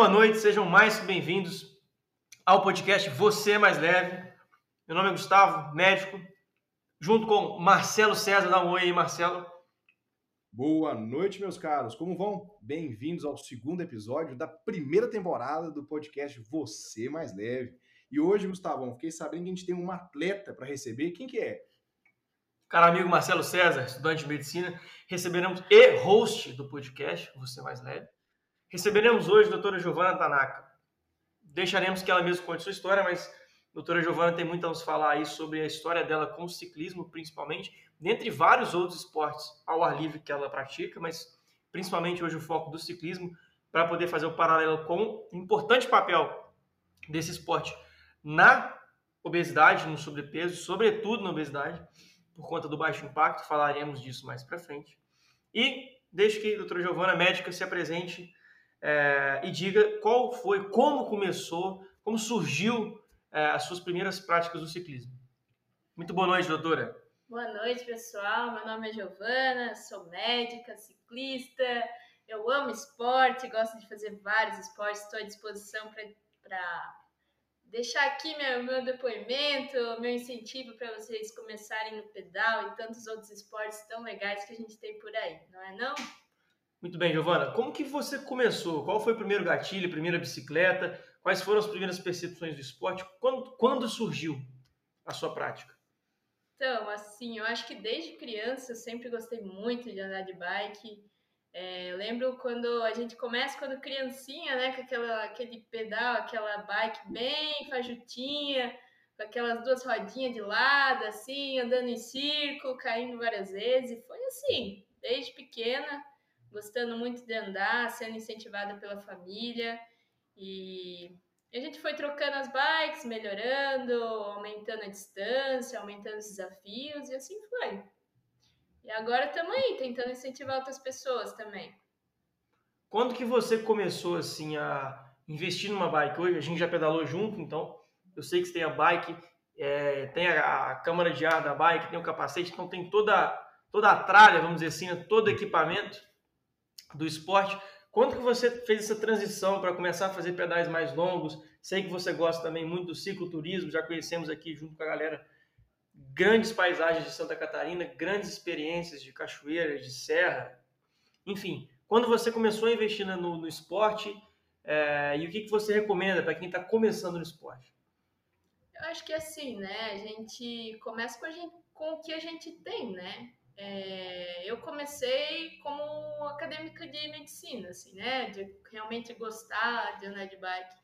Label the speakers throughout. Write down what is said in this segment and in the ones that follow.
Speaker 1: boa noite, sejam mais bem-vindos ao podcast Você é Mais Leve. Meu nome é Gustavo, médico, junto com Marcelo César. Dá um oi aí, Marcelo.
Speaker 2: Boa noite, meus caros. Como vão? Bem-vindos ao segundo episódio da primeira temporada do podcast Você é Mais Leve. E hoje, Gustavão, fiquei sabendo que a gente tem um atleta para receber. Quem que é?
Speaker 1: Cara amigo Marcelo César, estudante de medicina, receberemos e host do podcast Você é Mais Leve. Receberemos hoje a doutora Giovana Tanaka. Deixaremos que ela mesma conte sua história, mas a doutora Giovana tem muito a nos falar aí sobre a história dela com o ciclismo, principalmente, dentre vários outros esportes ao ar livre que ela pratica, mas principalmente hoje o foco do ciclismo, para poder fazer o paralelo com o importante papel desse esporte na obesidade, no sobrepeso, sobretudo na obesidade, por conta do baixo impacto, falaremos disso mais para frente. E deixe que a doutora Giovana, médica, se apresente é, e diga qual foi, como começou, como surgiu é, as suas primeiras práticas do ciclismo. Muito boa noite, doutora.
Speaker 3: Boa noite, pessoal. Meu nome é Giovana, sou médica, ciclista. Eu amo esporte, gosto de fazer vários esportes. Estou à disposição para deixar aqui meu, meu depoimento, meu incentivo para vocês começarem no pedal e tantos outros esportes tão legais que a gente tem por aí, não é não?
Speaker 1: Muito bem, Giovana. Como que você começou? Qual foi o primeiro gatilho, primeira bicicleta? Quais foram as primeiras percepções do esporte? Quando, quando surgiu a sua prática?
Speaker 3: Então, assim, eu acho que desde criança eu sempre gostei muito de andar de bike. É, lembro quando a gente começa quando criancinha, né, com aquela, aquele pedal, aquela bike bem fajutinha, com aquelas duas rodinhas de lado, assim, andando em círculo, caindo várias vezes. Foi assim, desde pequena gostando muito de andar, sendo incentivada pela família. E a gente foi trocando as bikes, melhorando, aumentando a distância, aumentando os desafios, e assim foi. E agora estamos aí, tentando incentivar outras pessoas também.
Speaker 1: Quando que você começou assim a investir numa bike? Hoje a gente já pedalou junto, então eu sei que você tem a bike, é, tem a, a, câmara de ar da bike, tem o capacete, então tem toda, toda a tralha, vamos dizer assim, né? todo equipamento do esporte. Quando que você fez essa transição para começar a fazer pedais mais longos? Sei que você gosta também muito do cicloturismo, já conhecemos aqui junto com a galera grandes paisagens de Santa Catarina, grandes experiências de cachoeiras, de serra. Enfim, quando você começou a investir no, no esporte, é, e o que, que você recomenda para quem está começando no esporte?
Speaker 3: Eu acho que assim, né? A gente começa com, gente, com o que a gente tem, né? É, eu comecei como acadêmica de medicina, assim, né? De realmente gostar de andar de bike.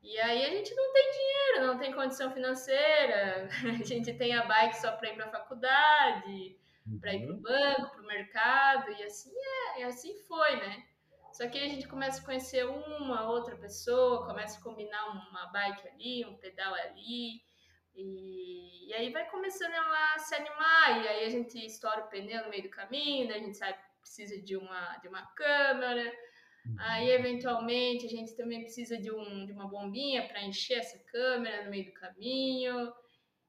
Speaker 3: E aí a gente não tem dinheiro, não tem condição financeira, a gente tem a bike só para ir para a faculdade, uhum. para ir para o banco, para o mercado, e assim é, e assim foi, né? Só que aí a gente começa a conhecer uma, outra pessoa, começa a combinar uma bike ali, um pedal ali, e, e aí vai começando a se animar, e aí a gente estoura o pneu no meio do caminho, a gente sabe que precisa de uma, de uma câmera, uhum. aí eventualmente a gente também precisa de, um, de uma bombinha para encher essa câmera no meio do caminho.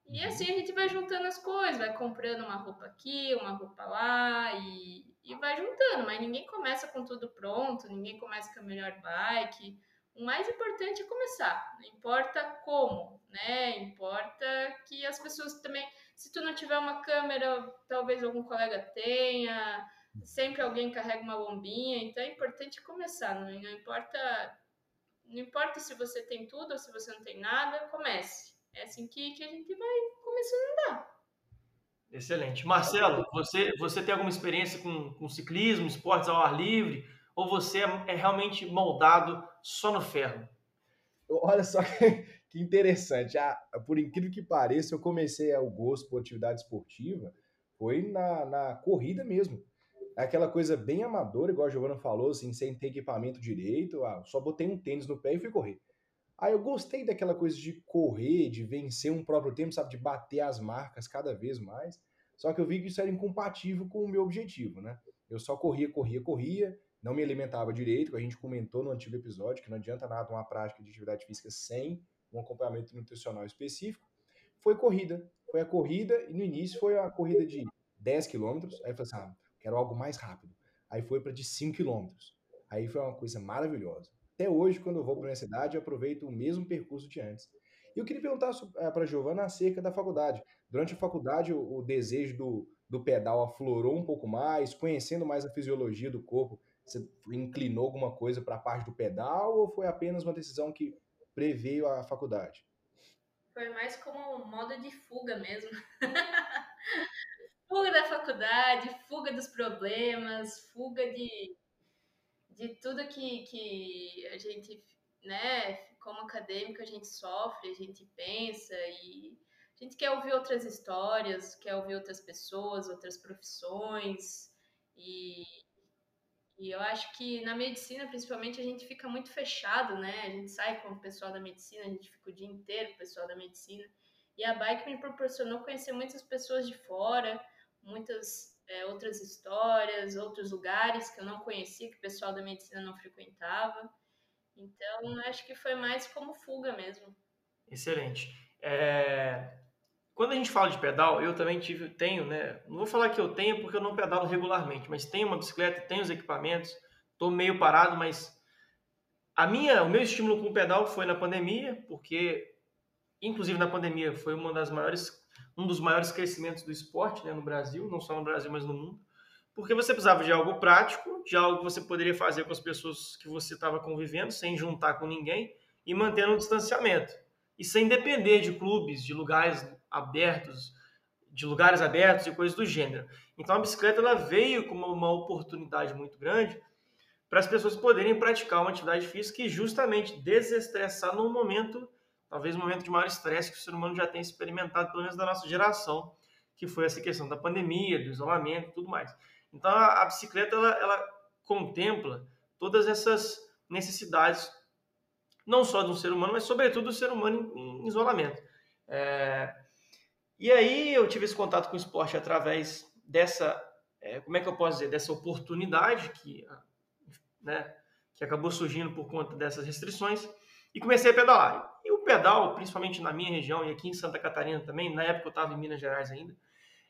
Speaker 3: E uhum. assim a gente vai juntando as coisas, vai comprando uma roupa aqui, uma roupa lá e, e vai juntando, mas ninguém começa com tudo pronto, ninguém começa com a melhor bike. O mais importante é começar, não importa como, né? Importa que as pessoas também, se tu não tiver uma câmera, talvez algum colega tenha, sempre alguém carrega uma bombinha, então é importante começar, não, não importa não importa se você tem tudo ou se você não tem nada, comece. É assim que, que a gente vai começando a andar.
Speaker 1: Excelente. Marcelo, você, você tem alguma experiência com, com ciclismo, esportes ao ar livre? Ou você é, é realmente moldado só no ferro?
Speaker 2: Olha só que, interessante. Ah, por incrível que pareça, eu comecei o gosto por atividade esportiva foi na, na corrida mesmo. Aquela coisa bem amadora, igual a Giovana falou, assim, sem ter equipamento direito. Ah, só botei um tênis no pé e fui correr. Aí eu gostei daquela coisa de correr, de vencer um próprio tempo, sabe? De bater as marcas cada vez mais. Só que eu vi que isso era incompatível com o meu objetivo, né? Eu só corria, corria, corria, não me alimentava direito, a gente comentou no antigo episódio, que não adianta nada uma prática de atividade física sem um acompanhamento nutricional específico. Foi corrida, foi a corrida, e no início foi a corrida de 10 quilômetros, aí eu falei assim, ah, quero algo mais rápido. Aí foi para de 5 quilômetros. Aí foi uma coisa maravilhosa. até hoje, quando eu vou para a universidade, eu aproveito o mesmo percurso de antes. E eu queria perguntar para a Giovana acerca da faculdade. Durante a faculdade, o, o desejo do, do pedal aflorou um pouco mais, conhecendo mais a fisiologia do corpo, você inclinou alguma coisa para a parte do pedal ou foi apenas uma decisão que preveio a faculdade?
Speaker 3: Foi mais como um modo de fuga mesmo. fuga da faculdade, fuga dos problemas, fuga de, de tudo que, que a gente, né, como acadêmico, a gente sofre, a gente pensa e a gente quer ouvir outras histórias, quer ouvir outras pessoas, outras profissões e, e eu acho que na medicina, principalmente, a gente fica muito fechado, né? A gente sai com o pessoal da medicina, a gente fica o dia inteiro com o pessoal da medicina. E a bike me proporcionou conhecer muitas pessoas de fora, muitas é, outras histórias, outros lugares que eu não conhecia, que o pessoal da medicina não frequentava. Então, acho que foi mais como fuga mesmo.
Speaker 1: Excelente. É... Quando a gente fala de pedal, eu também tive, tenho, né? Não vou falar que eu tenho porque eu não pedalo regularmente, mas tenho uma bicicleta, tenho os equipamentos, estou meio parado, mas a minha, o meu estímulo com o pedal foi na pandemia, porque inclusive na pandemia foi uma das maiores, um dos maiores crescimentos do esporte, né, no Brasil, não só no Brasil, mas no mundo, porque você precisava de algo prático, de algo que você poderia fazer com as pessoas que você estava convivendo, sem juntar com ninguém e mantendo um distanciamento e sem depender de clubes, de lugares abertos, de lugares abertos e coisas do gênero. Então a bicicleta ela veio como uma oportunidade muito grande para as pessoas poderem praticar uma atividade física e justamente desestressar num momento, talvez um momento de maior estresse que o ser humano já tem experimentado, pelo menos da nossa geração, que foi essa questão da pandemia, do isolamento tudo mais. Então a, a bicicleta ela, ela contempla todas essas necessidades não só do ser humano, mas sobretudo do ser humano em, em isolamento. É, e aí eu tive esse contato com o esporte através dessa, é, como é que eu posso dizer, dessa oportunidade que, né, que acabou surgindo por conta dessas restrições e comecei a pedalar. E o pedal, principalmente na minha região e aqui em Santa Catarina também, na época eu estava em Minas Gerais ainda,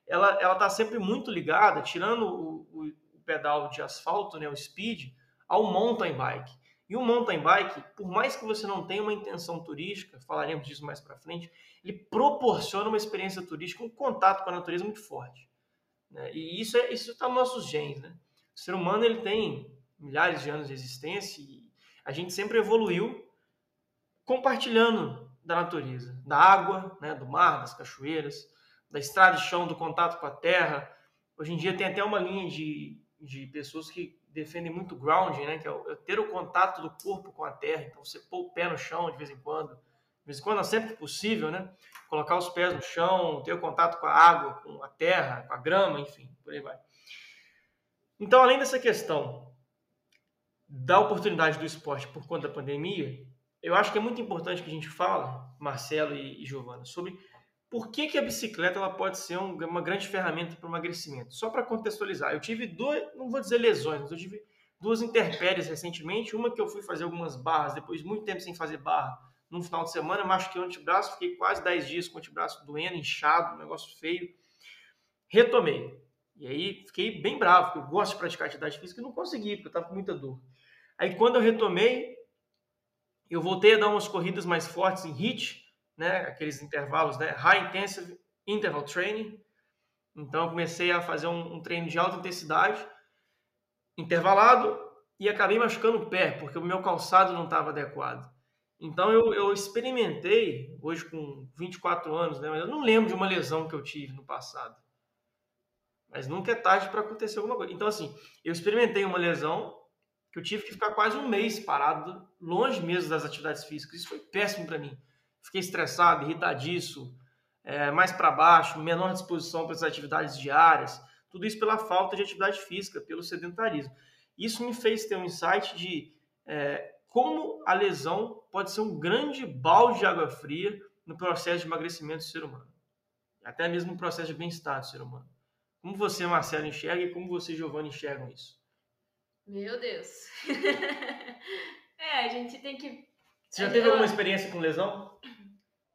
Speaker 1: ela ela está sempre muito ligada, tirando o, o, pedal de asfalto, né, o speed, ao mountain bike. E o mountain bike, por mais que você não tenha uma intenção turística, falaremos disso mais para frente, ele proporciona uma experiência turística, um contato com a natureza muito forte. Né? E isso é isso está nos nossos genes. Né? O ser humano ele tem milhares de anos de existência e a gente sempre evoluiu compartilhando da natureza, da água, né, do mar, das cachoeiras, da estrada de chão, do contato com a terra. Hoje em dia tem até uma linha de, de pessoas que defendem muito grounding, né? Que é, é ter o contato do corpo com a terra. Então, você pôr o pé no chão de vez em quando, de vez em quando, sempre que possível, né? Colocar os pés no chão, ter o contato com a água, com a terra, com a grama, enfim, por aí vai. Então, além dessa questão da oportunidade do esporte por conta da pandemia, eu acho que é muito importante que a gente fala, Marcelo e, e Giovana, sobre por que, que a bicicleta ela pode ser um, uma grande ferramenta para o emagrecimento? Só para contextualizar, eu tive duas, não vou dizer lesões, mas eu tive duas intempéries recentemente. Uma que eu fui fazer algumas barras, depois de muito tempo sem fazer barra, num final de semana, machuquei o antebraço, fiquei quase 10 dias com o antebraço doendo, inchado, um negócio feio. Retomei. E aí fiquei bem bravo, porque eu gosto de praticar atividade física e não consegui, porque eu estava com muita dor. Aí quando eu retomei, eu voltei a dar umas corridas mais fortes em HIIT, né, aqueles intervalos, né, High Intensive Interval Training. Então, comecei a fazer um, um treino de alta intensidade, intervalado, e acabei machucando o pé, porque o meu calçado não estava adequado. Então, eu, eu, experimentei, hoje com 24 anos, né, mas eu não lembro de uma lesão que eu tive no passado. Mas nunca é tarde para acontecer alguma coisa. Então, assim, eu experimentei uma lesão que eu tive que ficar quase um mês parado, longe mesmo das atividades físicas. Isso foi péssimo para mim fiquei estressado, irritadiço, é, mais para baixo, menor disposição para as atividades diárias, tudo isso pela falta de atividade física, pelo sedentarismo. Isso me fez ter um insight de é, como a lesão pode ser um grande balde de água fria no processo de emagrecimento do ser humano, até mesmo no processo de bem-estar do ser humano. Como você, Marcelo, enxerga e como você, Giovanni, enxergam isso?
Speaker 3: Meu Deus! é, a gente tem que.
Speaker 1: Você já teve alguma experiência com lesão?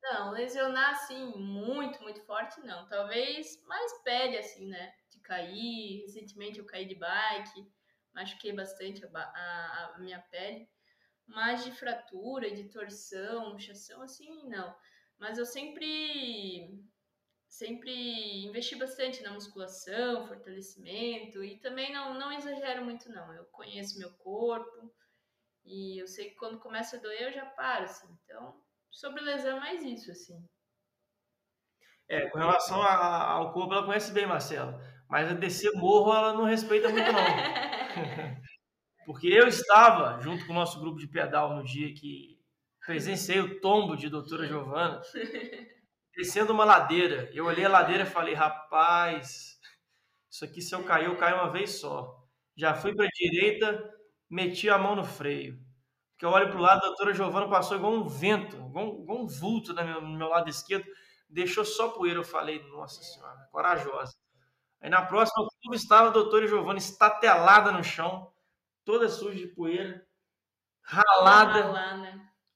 Speaker 3: Não, lesionar assim, muito, muito forte, não. Talvez mais pele, assim, né? De cair. Recentemente eu caí de bike, machuquei bastante a, a, a minha pele. Mas de fratura, de torção, luxação, assim, não. Mas eu sempre sempre investi bastante na musculação, fortalecimento e também não, não exagero muito não. Eu conheço meu corpo e eu sei que quando começa a doer eu já paro, assim. Então, sobre lesão é mais isso, assim.
Speaker 1: É, com relação a, ao corpo, ela conhece bem, Marcelo. Mas a descer morro, ela não respeita muito, não. Porque eu estava junto com o nosso grupo de pedal no dia que presenciei o tombo de doutora Giovana descendo uma ladeira. Eu olhei a ladeira e falei, rapaz, isso aqui se eu cair, eu caio uma vez só. Já fui para a direita, meti a mão no freio. Porque eu olho para o lado, a doutora Giovana passou igual um vento, igual, um, igual um vulto no meu, no meu lado esquerdo, deixou só poeira. Eu falei, nossa senhora, corajosa. Aí na próxima curva estava a doutora Giovana estatelada no chão, toda suja de poeira, ralada,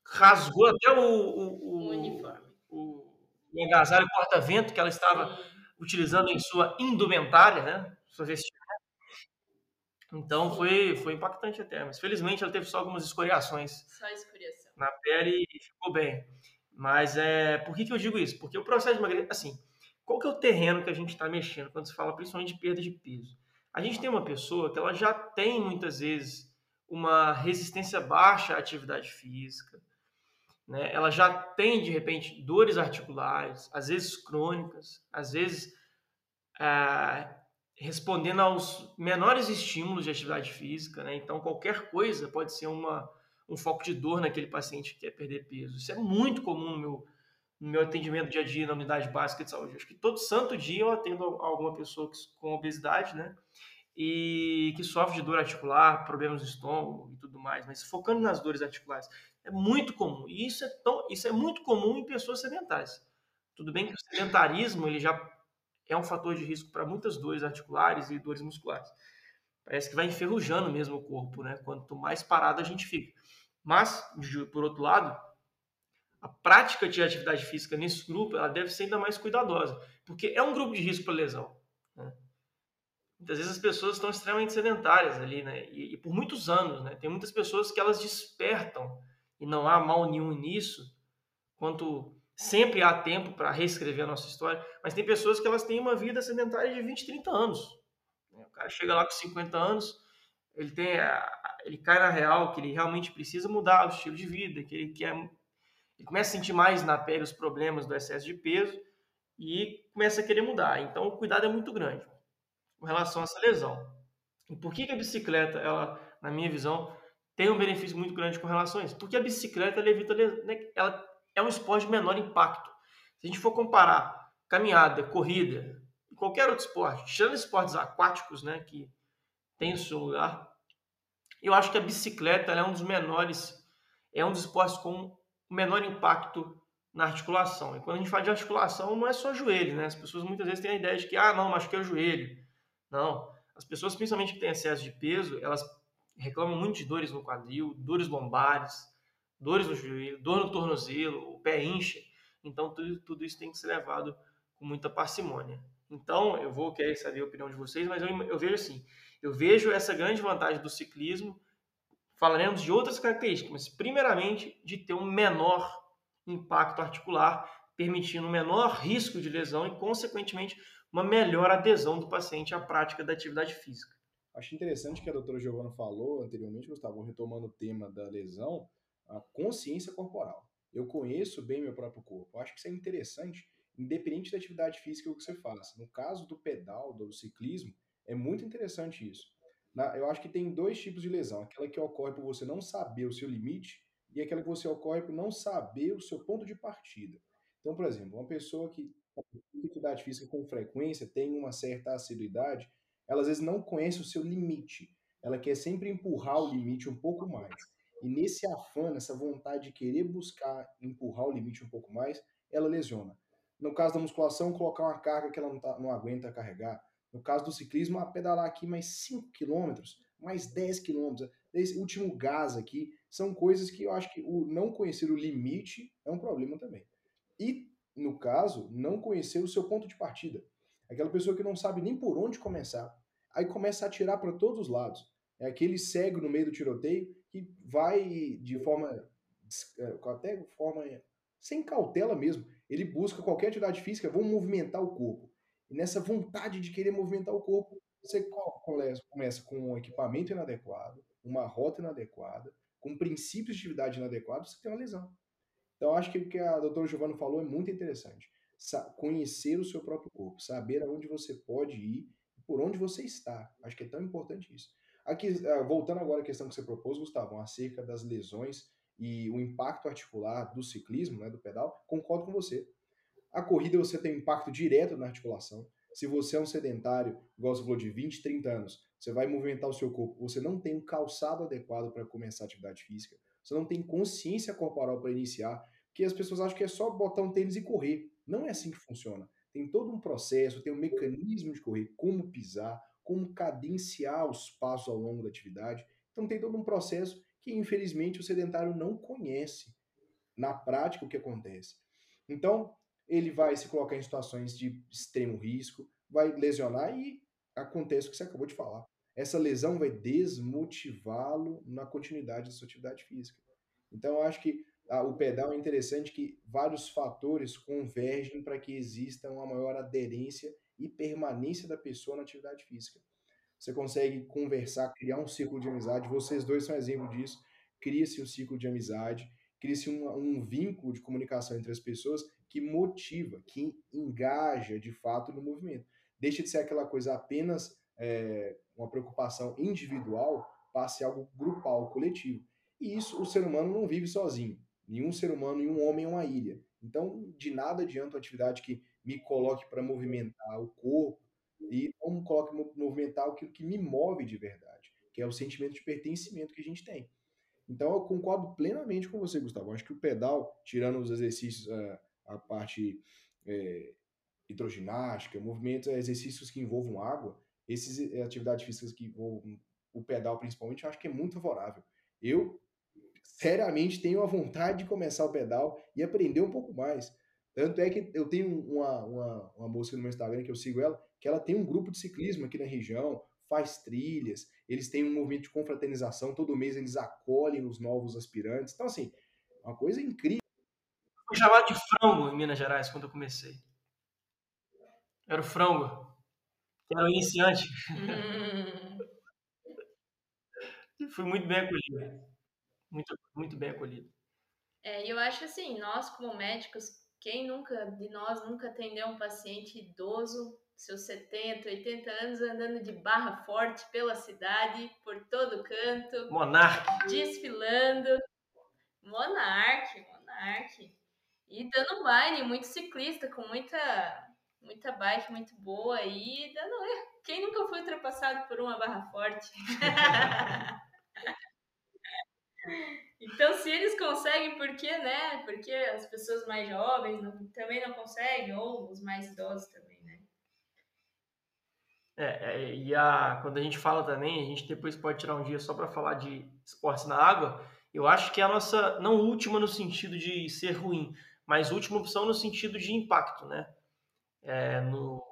Speaker 1: rasgou até o, o, o, o uniforme. O, o agasalho porta-vento que ela estava utilizando em sua indumentária, né? Sua vestimenta. Então foi, foi impactante até, mas felizmente ela teve só algumas escoriações.
Speaker 3: Só escoriação.
Speaker 1: Na pele e ficou bem. Mas é, por que, que eu digo isso? Porque o processo de emagrecimento, assim, qual que é o terreno que a gente está mexendo quando se fala principalmente de perda de peso? A gente tem uma pessoa que ela já tem muitas vezes uma resistência baixa à atividade física, né? Ela já tem, de repente, dores articulares, às vezes crônicas, às vezes é, respondendo aos menores estímulos de atividade física. Né? Então, qualquer coisa pode ser uma, um foco de dor naquele paciente que quer perder peso. Isso é muito comum no meu, no meu atendimento dia a dia na unidade básica de saúde. Acho que todo santo dia eu atendo alguma pessoa com obesidade, né? E que sofre de dor articular, problemas no estômago e tudo mais. Mas focando nas dores articulares, é muito comum. E isso é, tão, isso é muito comum em pessoas sedentárias. Tudo bem que o sedentarismo ele já é um fator de risco para muitas dores articulares e dores musculares. Parece que vai enferrujando mesmo o corpo, né? Quanto mais parado a gente fica. Mas, por outro lado, a prática de atividade física nesse grupo ela deve ser ainda mais cuidadosa, porque é um grupo de risco para lesão. Né? Muitas vezes as pessoas estão extremamente sedentárias ali, né? E, e por muitos anos, né? Tem muitas pessoas que elas despertam e não há mal nenhum nisso, quanto sempre há tempo para reescrever a nossa história, mas tem pessoas que elas têm uma vida sedentária de 20, 30 anos. O cara chega lá com 50 anos, ele tem ele cai na real que ele realmente precisa mudar o estilo de vida, que ele quer ele começa a sentir mais na pele os problemas do excesso de peso e começa a querer mudar. Então o cuidado é muito grande com relação a essa lesão. E por que, que a bicicleta, ela, na minha visão, tem um benefício muito grande com relação a isso. Porque a bicicleta ela evita, né, ela é um esporte de menor impacto. Se a gente for comparar caminhada, corrida qualquer outro esporte, tirando esportes aquáticos, né, que tem o seu lugar, eu acho que a bicicleta é um dos menores, é um dos esportes com menor impacto na articulação. E quando a gente fala de articulação, não é só joelho, né? As pessoas muitas vezes têm a ideia de que, ah, não, machuquei o joelho. Não. As pessoas, principalmente que têm excesso de peso, elas reclamam muito de dores no quadril, dores lombares, dores no joelho, dor no tornozelo, o pé incha. Então, tudo, tudo isso tem que ser levado com muita parcimônia. Então, eu vou querer saber a opinião de vocês, mas eu, eu vejo assim, eu vejo essa grande vantagem do ciclismo, falaremos de outras características, mas primeiramente de ter um menor impacto articular, permitindo um menor risco de lesão e, consequentemente, uma melhor adesão do paciente à prática da atividade física.
Speaker 2: Acho interessante que a doutora Giovana falou anteriormente, Gustavo, retomando o tema da lesão, a consciência corporal. Eu conheço bem meu próprio corpo. Acho que isso é interessante, independente da atividade física que você faça. No caso do pedal, do ciclismo, é muito interessante isso. Na, eu acho que tem dois tipos de lesão: aquela que ocorre por você não saber o seu limite e aquela que você ocorre por não saber o seu ponto de partida. Então, por exemplo, uma pessoa que tem atividade física com frequência, tem uma certa assiduidade, ela às vezes não conhece o seu limite. Ela quer sempre empurrar o limite um pouco mais. E nesse afã, nessa vontade de querer buscar empurrar o limite um pouco mais, ela lesiona. No caso da musculação, colocar uma carga que ela não, tá, não aguenta carregar. No caso do ciclismo, pedalar aqui mais 5 km, mais 10 km, esse último gás aqui, são coisas que eu acho que o não conhecer o limite é um problema também. E, no caso, não conhecer o seu ponto de partida. Aquela pessoa que não sabe nem por onde começar. Aí começa a atirar para todos os lados. É aquele cego no meio do tiroteio que vai de forma é, até forma sem cautela mesmo. Ele busca qualquer atividade física, vamos movimentar o corpo. E nessa vontade de querer movimentar o corpo, você começa com um equipamento inadequado, uma rota inadequada, com princípios de atividade inadequados, você tem uma lesão. Então, acho que o que a doutora Giovanna falou é muito interessante. Conhecer o seu próprio corpo, saber aonde você pode ir por onde você está. Acho que é tão importante isso. Aqui, ah, voltando agora à questão que você propôs, Gustavo, acerca das lesões e o impacto articular do ciclismo, né, do pedal, concordo com você. A corrida você tem um impacto direto na articulação. Se você é um sedentário, igual você falou, de 20, 30 anos, você vai movimentar o seu corpo, você não tem um calçado adequado para começar a atividade física, você não tem consciência corporal para iniciar, porque as pessoas acham que é só botar um tênis e correr. Não é assim que funciona. Tem todo um processo, tem um mecanismo de correr, como pisar, como cadenciar os passos ao longo da atividade. Então tem todo um processo que infelizmente o sedentário não conhece na prática o que acontece. Então, ele vai se colocar em situações de extremo risco, vai lesionar e acontece o que você acabou de falar. Essa lesão vai desmotivá-lo na continuidade da sua atividade física. Então, eu acho que ah, o pedal é interessante que vários fatores convergem para que exista uma maior aderência e permanência da pessoa na atividade física. Você consegue conversar, criar um círculo de amizade. Vocês dois são exemplo disso. Cria-se um círculo de amizade, cria-se um, um vínculo de comunicação entre as pessoas que motiva, que engaja de fato no movimento. Deixa de ser aquela coisa apenas é, uma preocupação individual, passe algo grupal, coletivo. E isso o ser humano não vive sozinho. Nenhum ser humano e um homem é uma ilha. Então, de nada adianta uma atividade que me coloque para movimentar o corpo, e não coloque movimentar aquilo que me move de verdade, que é o sentimento de pertencimento que a gente tem. Então eu concordo plenamente com você, Gustavo. Acho que o pedal, tirando os exercícios, a, eh, a parte é, hidroginástica, movimentos, exercícios que envolvam água, esses eh, atividades físicas que envolvam o pedal principalmente, eu acho que é muito favorável. Eu, seriamente, tenho a vontade de começar o pedal e aprender um pouco mais. Tanto é que eu tenho uma, uma, uma moça no meu Instagram que eu sigo ela, que ela tem um grupo de ciclismo aqui na região, faz trilhas, eles têm um movimento de confraternização, todo mês eles acolhem os novos aspirantes. Então, assim, uma coisa incrível.
Speaker 1: Fui chamado de frango em Minas Gerais quando eu comecei. Era o frango. Era o iniciante. Hum. fui muito bem acolhido. Muito, muito bem acolhido.
Speaker 3: É, eu acho assim, nós como médicos quem nunca de nós nunca atendeu um paciente idoso, seus 70, 80 anos, andando de barra forte pela cidade, por todo canto.
Speaker 1: Monarque.
Speaker 3: Desfilando. Monarque, monarque. E dando baile, muito ciclista, com muita, muita bike muito boa e dando. Quem nunca foi ultrapassado por uma barra forte? Então, se eles conseguem, por que, né? Porque as pessoas mais jovens não, também não conseguem, ou os mais idosos também, né?
Speaker 1: É, é, e a, quando a gente fala também, a gente depois pode tirar um dia só para falar de esportes na água. Eu acho que é a nossa, não última no sentido de ser ruim, mas última opção no sentido de impacto, né? É, no,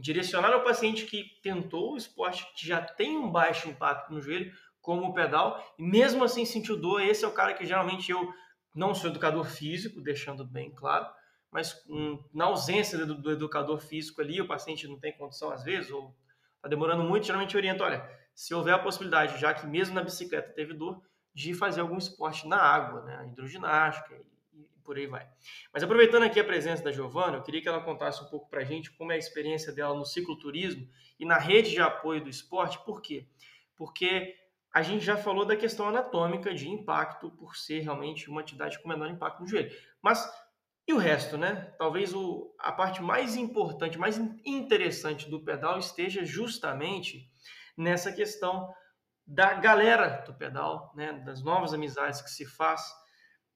Speaker 1: direcionar ao paciente que tentou o esporte, que já tem um baixo impacto no joelho, como o pedal, e mesmo assim sentiu dor. Esse é o cara que geralmente eu não sou educador físico, deixando bem claro, mas hum, na ausência do, do, educador físico ali, o paciente não tem condição às vezes, ou está demorando muito, geralmente eu oriento, olha, se houver a possibilidade, já que mesmo na bicicleta teve dor, de fazer algum esporte na água, né, hidroginástica e, e por aí vai. Mas aproveitando aqui a presença da Giovana, eu queria que ela contasse um pouco para a gente como é a experiência dela no cicloturismo e na rede de apoio do esporte, por quê? Porque a gente já falou da questão anatômica de impacto por ser realmente uma atividade com menor impacto no joelho. Mas e o resto, né? Talvez o, a parte mais importante, mais interessante do pedal esteja justamente nessa questão da galera do pedal, né? Das novas amizades que se faz,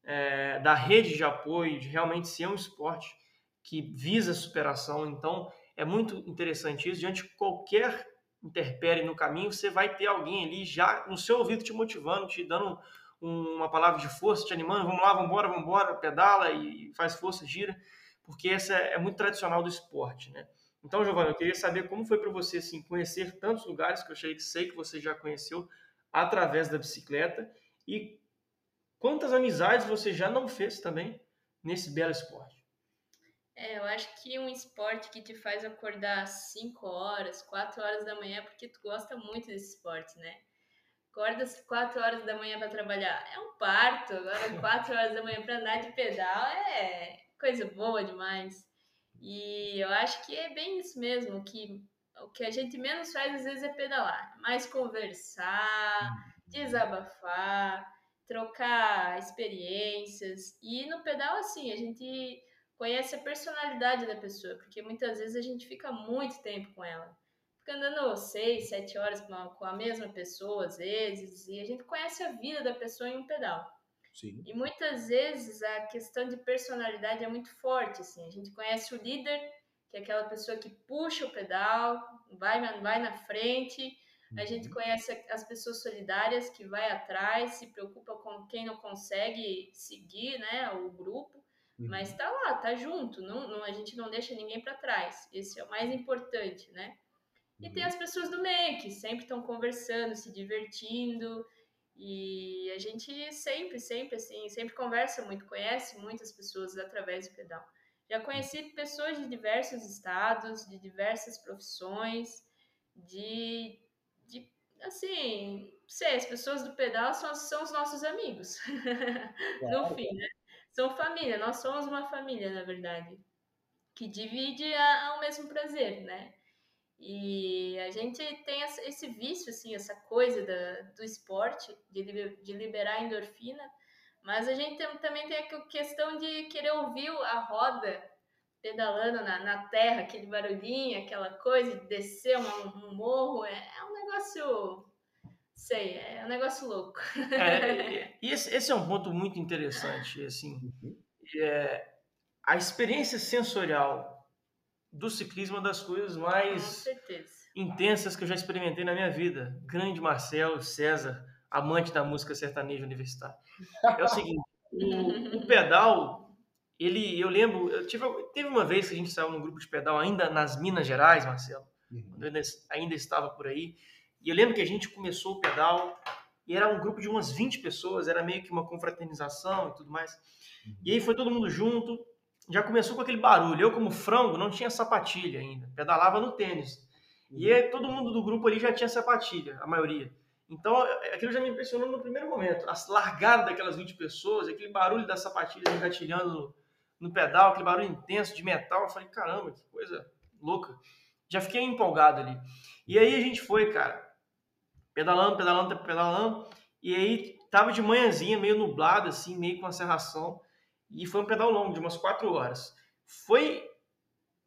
Speaker 1: é, da rede de apoio, de realmente ser um esporte que visa superação. Então, é muito interessante isso diante de qualquer interpere no caminho, você vai ter alguém ali já no seu ouvido te motivando, te dando uma palavra de força, te animando, vamos lá, vamos embora, vamos embora, pedala e faz força, gira, porque essa é, é muito tradicional do esporte, né? Então, Giovanni, eu queria saber como foi para você assim, conhecer tantos lugares que eu sei que você já conheceu através da bicicleta e quantas amizades você já não fez também nesse belo esporte.
Speaker 3: É, eu acho que um esporte que te faz acordar 5 horas, 4 horas da manhã, porque tu gosta muito desse esporte, né? Acorda às 4 horas da manhã para trabalhar, é um parto. Agora, 4 horas da manhã para andar de pedal é coisa boa demais. E eu acho que é bem isso mesmo, que o que a gente menos faz às vezes é pedalar, mais conversar, uhum. desabafar, trocar experiências. E no pedal, assim, a gente conhece a personalidade da pessoa, porque muitas vezes a gente fica muito tempo com ela. Fica andando seis, sete horas com a, com a mesma pessoa, às vezes, e a gente conhece a vida da pessoa em um pedal. Sim. E muitas vezes a questão de personalidade é muito forte, assim. A gente conhece o líder, que é aquela pessoa que puxa o pedal, vai, vai na frente. A gente uhum. conhece as pessoas solidárias que vai atrás, se preocupa com quem não consegue seguir, né, o grupo. Mas tá lá, tá junto, não, não, a gente não deixa ninguém para trás. Esse é o mais importante, né? E tem uhum. as pessoas do meio que sempre estão conversando, se divertindo. E a gente sempre, sempre, assim, sempre conversa muito, conhece muitas pessoas através do pedal. Já conheci pessoas de diversos estados, de diversas profissões, de, de assim, sei, as pessoas do pedal são, são os nossos amigos, no fim, né? São família, nós somos uma família, na verdade, que divide a, o mesmo prazer, né? E a gente tem esse vício, assim, essa coisa da, do esporte, de, de liberar endorfina, mas a gente também tem a questão de querer ouvir a roda pedalando na, na terra, aquele barulhinho, aquela coisa de descer um, um morro, é, é um negócio Sei, é um negócio louco.
Speaker 1: É, e esse, esse, é um ponto muito interessante, assim, uhum. é, a experiência sensorial do ciclismo é uma das coisas mais intensas que eu já experimentei na minha vida. Grande Marcelo César, amante da música sertaneja universitária. É o seguinte, o, o, pedal, ele, eu lembro, eu tive, teve uma vez que a gente saiu num grupo de pedal ainda nas Minas Gerais, Marcelo, uhum. quando eu ainda, ainda estava por aí, e eu lembro que a gente começou o pedal e era um grupo de umas 20 pessoas, era meio que uma confraternização e tudo mais. Uhum. E aí foi todo mundo junto, já começou com aquele barulho. Eu, como frango, não tinha sapatilha ainda, pedalava no tênis. E aí, todo mundo do grupo ali já tinha sapatilha, a maioria. Então, aquilo já me impressionou no primeiro momento. A largada daquelas 20 pessoas, aquele barulho das sapatilhas engatilhando no, no pedal, aquele barulho intenso de metal. Eu falei, caramba, que coisa louca. Já fiquei empolgado ali. E aí a gente foi, cara pedalando, pedalando, pedalando. E aí tava de manhãzinha, meio nublado, assim, meio com a. E foi um pedal longo, de umas quatro horas. Foi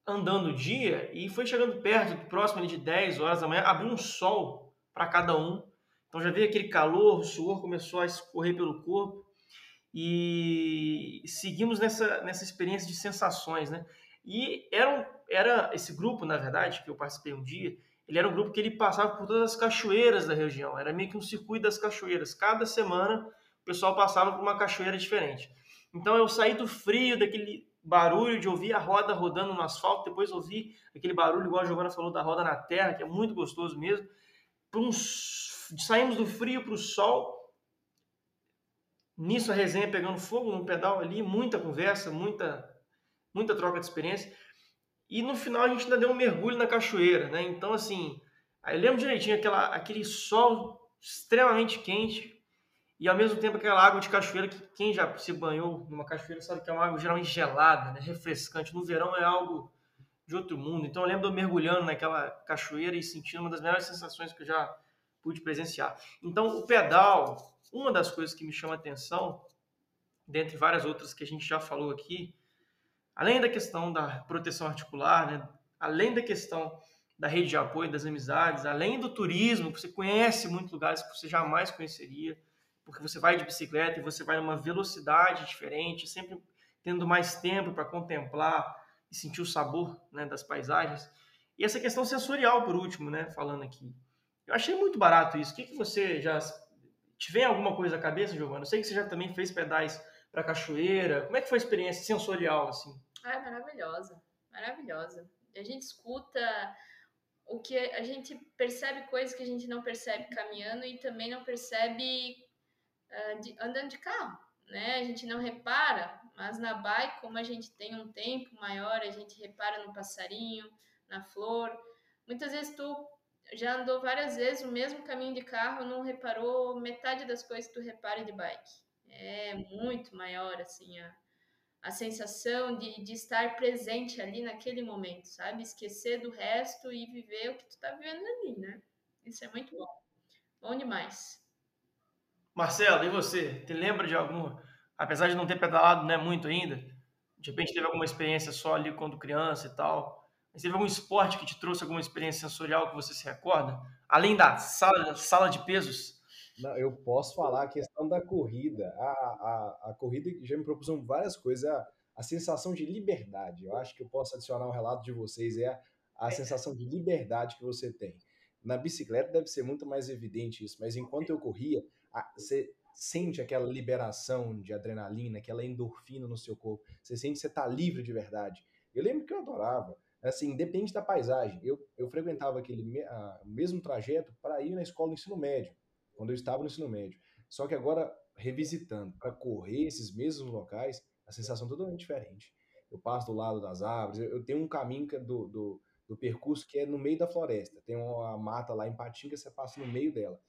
Speaker 1: andando o dia e foi chegando perto, próximo de 10 horas da manhã, abriu um sol para cada um. Então já veio aquele calor, o suor começou a escorrer pelo corpo. E seguimos nessa, nessa experiência de sensações, né? E era, um, era esse grupo, na verdade, que eu participei um dia, ele era um grupo que ele passava por todas as cachoeiras da região. Era meio que um circuito das cachoeiras. Cada semana o pessoal passava por uma cachoeira diferente. Então eu saí do frio, daquele barulho de ouvir a roda rodando no asfalto, depois ouvi aquele barulho, igual a Giovana falou, da roda na terra, que é muito gostoso mesmo. Um... Saímos do frio para o sol. Nisso a resenha pegando fogo no pedal ali, muita conversa, muita, muita troca de experiência. E no final a gente ainda deu um mergulho na cachoeira, né? Então, assim, aí lembro direitinho aquela, aquele sol extremamente quente e ao mesmo tempo aquela água de cachoeira que quem já se banhou numa cachoeira sabe que é uma água geralmente gelada, né? refrescante. No verão é algo de outro mundo. Então eu lembro eu mergulhando naquela cachoeira e sentindo uma das melhores sensações que eu já pude presenciar. Então o pedal, uma das coisas que me chama atenção, dentre várias outras que a gente já falou aqui, além da questão da proteção articular, né? além da questão da rede de apoio, das amizades, além do turismo, você conhece muitos lugares que você jamais conheceria, porque você vai de bicicleta e você vai numa velocidade diferente, sempre tendo mais tempo para contemplar e sentir o sabor né, das paisagens. E essa questão sensorial, por último, né, falando aqui. Eu achei muito barato isso. O que, que você já. Te vem alguma coisa à cabeça, Giovana? Eu sei que você já também fez pedais para cachoeira. Como é que foi a experiência sensorial, assim?
Speaker 3: Ah, maravilhosa, maravilhosa. A gente escuta o que a gente percebe coisas que a gente não percebe caminhando e também não percebe uh, de, andando de carro, né? A gente não repara, mas na bike, como a gente tem um tempo maior, a gente repara no passarinho, na flor. Muitas vezes tu já andou várias vezes o mesmo caminho de carro, não reparou metade das coisas que tu repara de bike. É muito maior, assim, a, a sensação de, de estar presente ali naquele momento, sabe? Esquecer do resto e viver o que tu tá vivendo ali, né? Isso é muito bom. Bom demais.
Speaker 1: Marcelo, e você? Te lembra de algum, apesar de não ter pedalado né, muito ainda, de repente teve alguma experiência só ali quando criança e tal, mas teve algum esporte que te trouxe alguma experiência sensorial que você se recorda? Além da sala, sala de pesos?
Speaker 2: Não, eu posso falar a questão da corrida. A, a, a corrida já me propôs várias coisas. A, a sensação de liberdade. Eu acho que eu posso adicionar um relato de vocês. É a, a é. sensação de liberdade que você tem. Na bicicleta deve ser muito mais evidente isso, mas enquanto eu corria, você sente aquela liberação de adrenalina, aquela endorfina no seu corpo. Você sente que você está livre de verdade. Eu lembro que eu adorava assim, independente da paisagem. Eu, eu frequentava aquele a, mesmo trajeto para ir na escola do ensino médio, quando eu estava no ensino médio. Só que agora, revisitando, para correr esses mesmos locais, a sensação é totalmente diferente. Eu passo do lado das árvores, eu, tenho um caminho é do, do, do, percurso que é no meio da floresta. Tem uma mata lá em Patinga, você passa no meio dela.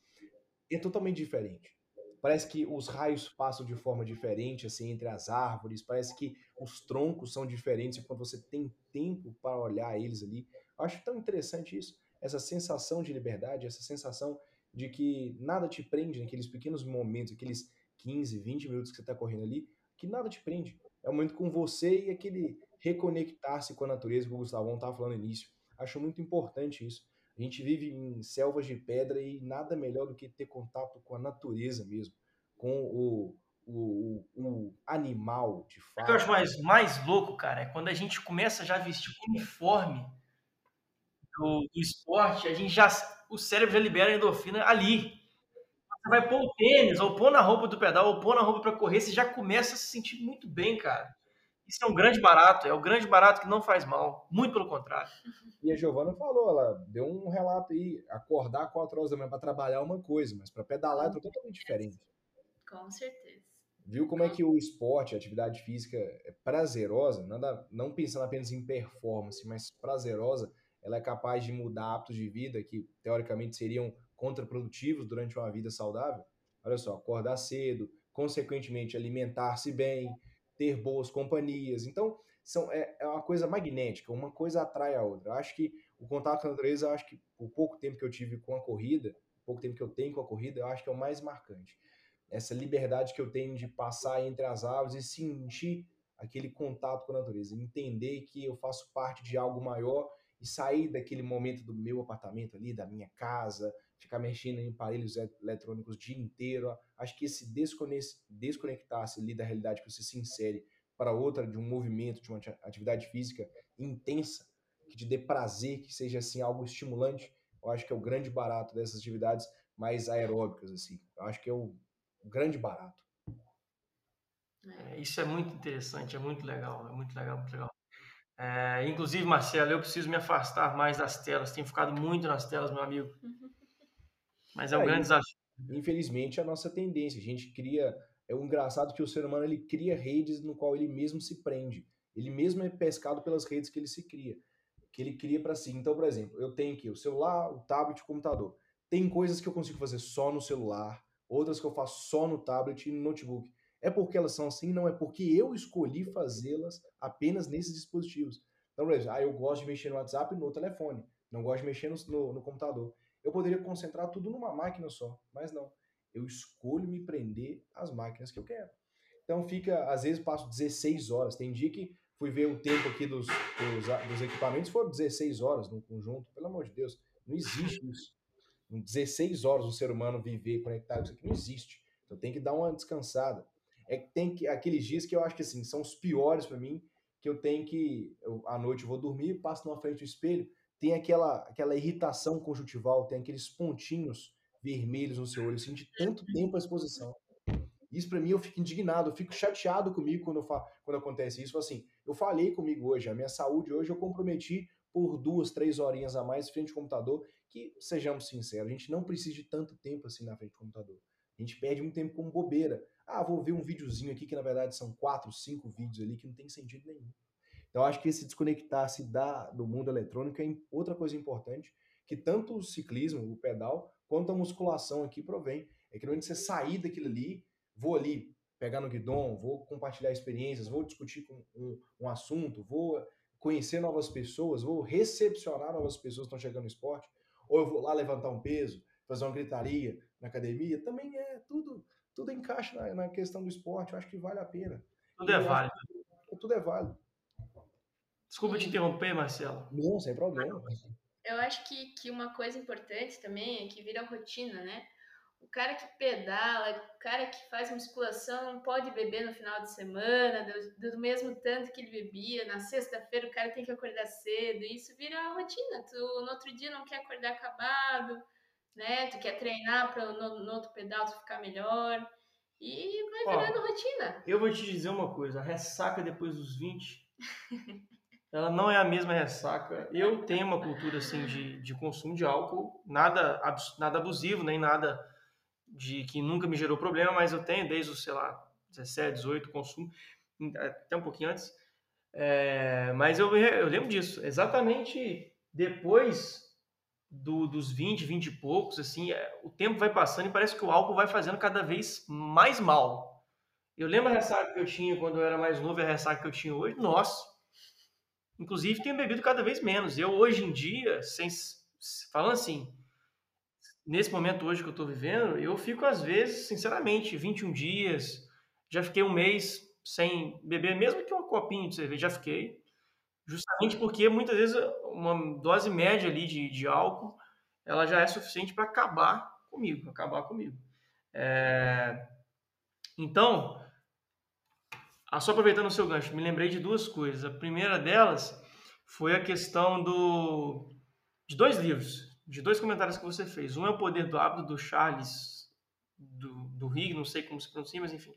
Speaker 2: É totalmente diferente. Parece que os raios passam de forma diferente, assim, entre as árvores. Parece que os troncos são diferentes quando você tem tempo para olhar eles ali. Eu acho tão interessante isso, essa sensação de liberdade, essa sensação de que nada te prende naqueles pequenos momentos, aqueles 15, 20 minutos que você está correndo ali, que nada te prende. É um momento com você e aquele reconectar-se com a natureza que o Gustavão estava falando no início. Acho muito importante isso. A gente vive em selvas de pedra e nada melhor do que ter contato com a natureza mesmo, com o, o, o, animal de fato.
Speaker 1: O que eu acho mais, mais louco, cara, é quando a gente começa já a vestir o uniforme do, do esporte, a gente já. O cérebro já libera a endorfina ali. Você vai pôr o tênis, ou pôr na roupa do pedal, ou pôr na roupa para correr, você já começa a se sentir muito bem, cara. Isso é um grande barato, é o grande barato que não faz mal, muito pelo contrário.
Speaker 2: E a Giovana falou, ela deu um relato aí, acordar 4 horas da manhã para trabalhar é uma coisa, mas para pedalar é totalmente diferente.
Speaker 3: Com certeza.
Speaker 2: Viu como é que o esporte, a atividade física é prazerosa, nada, não pensando apenas em performance, mas prazerosa, ela é capaz de mudar hábitos de vida que teoricamente seriam contraprodutivos durante uma vida saudável? Olha só, acordar cedo, consequentemente alimentar-se bem, ter boas companhias. Então, são, é, é uma coisa magnética, uma coisa atrai a outra. Eu acho que o contato com a natureza, acho que o pouco tempo que eu tive com a corrida, o pouco tempo que eu tenho com a corrida, eu acho que é o mais marcante. Essa liberdade que eu tenho de passar entre as árvores e sentir aquele contato com a natureza, entender que eu faço parte de algo maior e sair daquele momento do meu apartamento ali, da minha casa, ficar mexendo em aparelhos eletrônicos o dia inteiro. Acho que esse desconectar-se ali da realidade que você se insere para outra, de um movimento, de uma atividade física intensa, que te dê prazer, que seja assim algo estimulante, eu acho que é o grande barato dessas atividades mais aeróbicas assim. Eu acho que é o grande barato.
Speaker 1: É, isso é muito interessante, é muito legal, é muito legal, muito legal. É, inclusive, Marcelo, eu preciso me afastar mais das telas. Tenho ficado muito nas telas, meu amigo. Mas é um é, grande desafio.
Speaker 2: Infelizmente, a nossa tendência. A gente cria. É um engraçado que o ser humano ele cria redes no qual ele mesmo se prende. Ele mesmo é pescado pelas redes que ele se cria. Que ele cria para si. Então, por exemplo, eu tenho aqui o celular, o tablet, o computador. Tem coisas que eu consigo fazer só no celular, outras que eu faço só no tablet e no notebook. É porque elas são assim? Não, é porque eu escolhi fazê-las apenas nesses dispositivos. Então, por exemplo, ah, eu gosto de mexer no WhatsApp no telefone, não gosto de mexer no, no, no computador. Eu poderia concentrar tudo numa máquina só, mas não. Eu escolho me prender às máquinas que eu quero. Então fica, às vezes passo 16 horas. Tem dia que fui ver o tempo aqui dos, dos, dos equipamentos, foram 16 horas no conjunto. Pelo amor de Deus, não existe isso. Em 16 horas o ser humano viver conectado, isso aqui não existe. Então tem que dar uma descansada é que tem que, aqueles dias que eu acho que assim, são os piores para mim, que eu tenho que, eu, à noite eu vou dormir, passo na frente do espelho, tem aquela, aquela irritação conjuntival, tem aqueles pontinhos vermelhos no seu olho, assim, de tanto tempo a exposição. Isso para mim eu fico indignado, eu fico chateado comigo quando, fa quando acontece isso. Assim, eu falei comigo hoje, a minha saúde hoje eu comprometi por duas, três horinhas a mais frente ao computador, que, sejamos sinceros, a gente não precisa de tanto tempo assim na frente do computador. A gente perde muito tempo com bobeira. Ah, vou ver um videozinho aqui que na verdade são quatro, cinco vídeos ali que não tem sentido nenhum. Então acho que esse desconectar-se da, do mundo eletrônico é outra coisa importante que tanto o ciclismo, o pedal, quanto a musculação aqui provém. É que onde você sair daquilo ali, vou ali pegar no guidon, vou compartilhar experiências, vou discutir com um, um assunto, vou conhecer novas pessoas, vou recepcionar novas pessoas que estão chegando no esporte, ou eu vou lá levantar um peso, fazer uma gritaria na academia, também é tudo, tudo encaixa na, na questão do esporte, eu acho que vale a pena.
Speaker 1: Tudo é válido.
Speaker 2: tudo é válido.
Speaker 1: Desculpa te interromper, Marcelo.
Speaker 2: Não, sem problema.
Speaker 3: Eu acho que, que uma coisa importante também é que vira rotina, né? O cara que pedala, o cara que faz musculação não pode beber no final de semana, do, do mesmo tanto que ele bebia. Na sexta-feira o cara tem que acordar cedo. E isso vira rotina. Tu no outro dia não quer acordar acabado, né? Tu quer treinar para no, no, outro pedal tu ficar melhor. E vai virando Ó, rotina.
Speaker 1: Eu vou te dizer uma coisa: a ressaca depois dos 20. ela não é a mesma ressaca. Eu tenho uma cultura assim de, de consumo de álcool, nada, nada abusivo, nem nada de que nunca me gerou problema, mas eu tenho desde os, sei lá, 17, 18, consumo, até um pouquinho antes. É, mas eu, eu lembro disso, exatamente depois do, dos 20, 20 e poucos, assim, é, o tempo vai passando e parece que o álcool vai fazendo cada vez mais mal. Eu lembro a ressaca que eu tinha quando eu era mais novo e a ressaca que eu tinha hoje, nossa. Inclusive, tenho bebido cada vez menos. Eu, hoje em dia, sem, falando assim, nesse momento hoje que eu estou vivendo, eu fico às vezes, sinceramente, 21 dias, já fiquei um mês sem beber, mesmo que um copinho de cerveja, já fiquei, justamente porque muitas vezes uma dose média ali de, de álcool, ela já é suficiente para acabar comigo, acabar comigo. É... Então, só aproveitando o seu gancho, me lembrei de duas coisas. A primeira delas foi a questão do de dois livros de dois comentários que você fez. Um é o Poder do Hábito, do Charles do, do Rig, não sei como se pronuncia, mas enfim.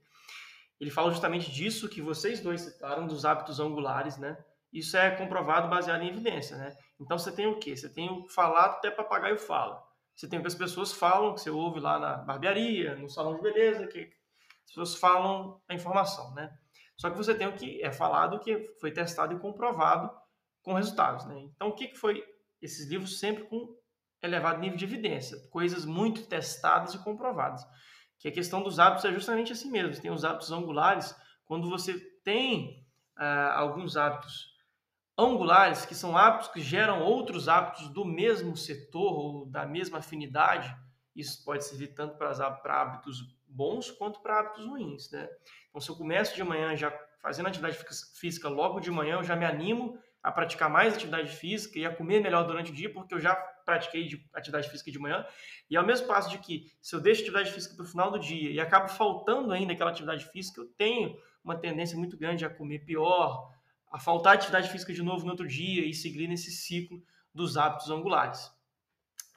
Speaker 1: Ele fala justamente disso que vocês dois citaram, dos hábitos angulares, né? Isso é comprovado baseado em evidência, né? Então você tem o quê? Você tem o falado até papagaio fala. Você tem o que as pessoas falam, que você ouve lá na barbearia, no salão de beleza, que as pessoas falam a informação, né? Só que você tem o que é falado, que foi testado e comprovado com resultados, né? Então o que foi esses livros sempre com elevado nível de evidência, coisas muito testadas e comprovadas. Que a questão dos hábitos é justamente assim mesmo. Você tem os hábitos angulares, quando você tem ah, alguns hábitos angulares, que são hábitos que geram outros hábitos do mesmo setor ou da mesma afinidade, isso pode servir tanto para, hábitos bons quanto para hábitos ruins, né? Então, se eu começo de manhã já fazendo atividade física logo de manhã, eu já me animo a praticar mais atividade física e a comer melhor durante o dia, porque eu já pratiquei de atividade física de manhã. E ao mesmo passo de que, se eu deixo atividade física para o final do dia e acabo faltando ainda aquela atividade física, eu tenho uma tendência muito grande a comer pior, a faltar atividade física de novo no outro dia e seguir nesse ciclo dos hábitos angulares.